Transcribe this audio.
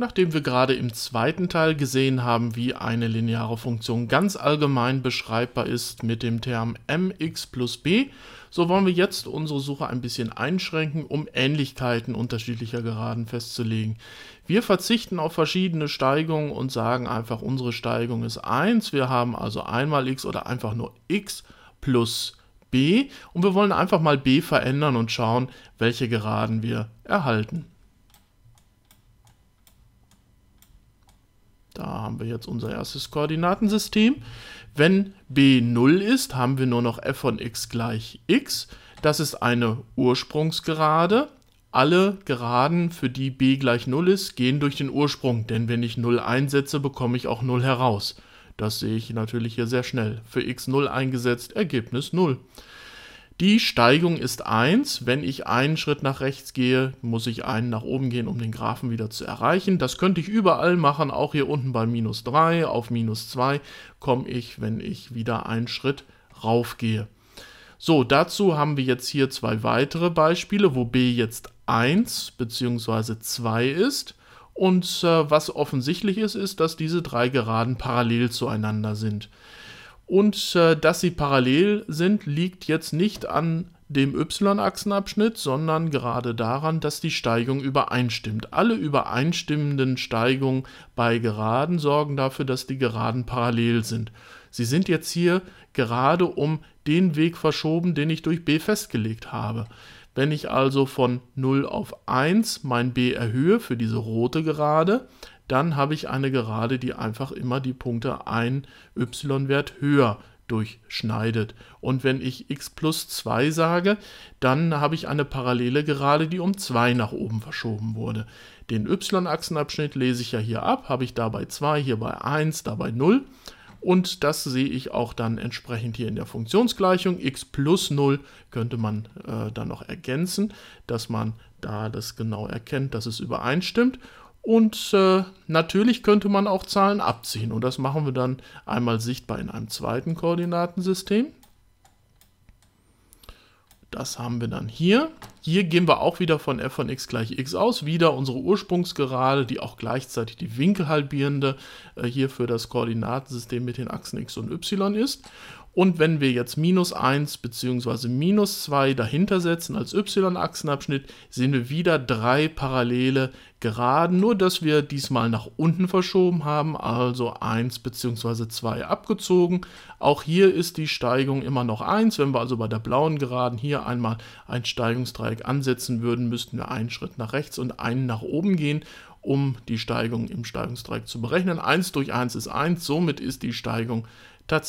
Nachdem wir gerade im zweiten Teil gesehen haben, wie eine lineare Funktion ganz allgemein beschreibbar ist mit dem Term mx plus b, so wollen wir jetzt unsere Suche ein bisschen einschränken, um Ähnlichkeiten unterschiedlicher Geraden festzulegen. Wir verzichten auf verschiedene Steigungen und sagen einfach, unsere Steigung ist 1. Wir haben also einmal x oder einfach nur x plus b und wir wollen einfach mal b verändern und schauen, welche Geraden wir erhalten. Da haben wir jetzt unser erstes Koordinatensystem. Wenn b 0 ist, haben wir nur noch f von x gleich x. Das ist eine Ursprungsgerade. Alle Geraden, für die b gleich 0 ist, gehen durch den Ursprung, denn wenn ich 0 einsetze, bekomme ich auch 0 heraus. Das sehe ich natürlich hier sehr schnell. Für x 0 eingesetzt, Ergebnis 0. Die Steigung ist 1. Wenn ich einen Schritt nach rechts gehe, muss ich einen nach oben gehen, um den Graphen wieder zu erreichen. Das könnte ich überall machen, auch hier unten bei minus 3 auf minus 2 komme ich, wenn ich wieder einen Schritt rauf gehe. So, dazu haben wir jetzt hier zwei weitere Beispiele, wo b jetzt 1 bzw. 2 ist. Und äh, was offensichtlich ist, ist, dass diese drei Geraden parallel zueinander sind. Und äh, dass sie parallel sind, liegt jetzt nicht an dem y-Achsenabschnitt, sondern gerade daran, dass die Steigung übereinstimmt. Alle übereinstimmenden Steigungen bei Geraden sorgen dafür, dass die Geraden parallel sind. Sie sind jetzt hier gerade um den Weg verschoben, den ich durch b festgelegt habe. Wenn ich also von 0 auf 1 mein b erhöhe für diese rote Gerade, dann habe ich eine Gerade, die einfach immer die Punkte 1 y-Wert höher durchschneidet. Und wenn ich x plus 2 sage, dann habe ich eine parallele Gerade, die um 2 nach oben verschoben wurde. Den y-Achsenabschnitt lese ich ja hier ab, habe ich dabei 2, hier bei 1, dabei 0. Und das sehe ich auch dann entsprechend hier in der Funktionsgleichung. x plus 0 könnte man äh, dann noch ergänzen, dass man da das genau erkennt, dass es übereinstimmt. Und äh, natürlich könnte man auch Zahlen abziehen. Und das machen wir dann einmal sichtbar in einem zweiten Koordinatensystem. Das haben wir dann hier. Hier gehen wir auch wieder von f von x gleich x aus. Wieder unsere Ursprungsgerade, die auch gleichzeitig die winkelhalbierende äh, hier für das Koordinatensystem mit den Achsen x und y ist. Und wenn wir jetzt minus 1 bzw. minus 2 dahinter setzen als y-Achsenabschnitt, sehen wir wieder drei parallele Geraden, nur dass wir diesmal nach unten verschoben haben, also 1 bzw. 2 abgezogen. Auch hier ist die Steigung immer noch 1. Wenn wir also bei der blauen Geraden hier einmal ein Steigungsdreieck ansetzen würden, müssten wir einen Schritt nach rechts und einen nach oben gehen um die Steigung im Steigungsdreieck zu berechnen. 1 durch 1 ist 1, somit ist die Steigung tatsächlich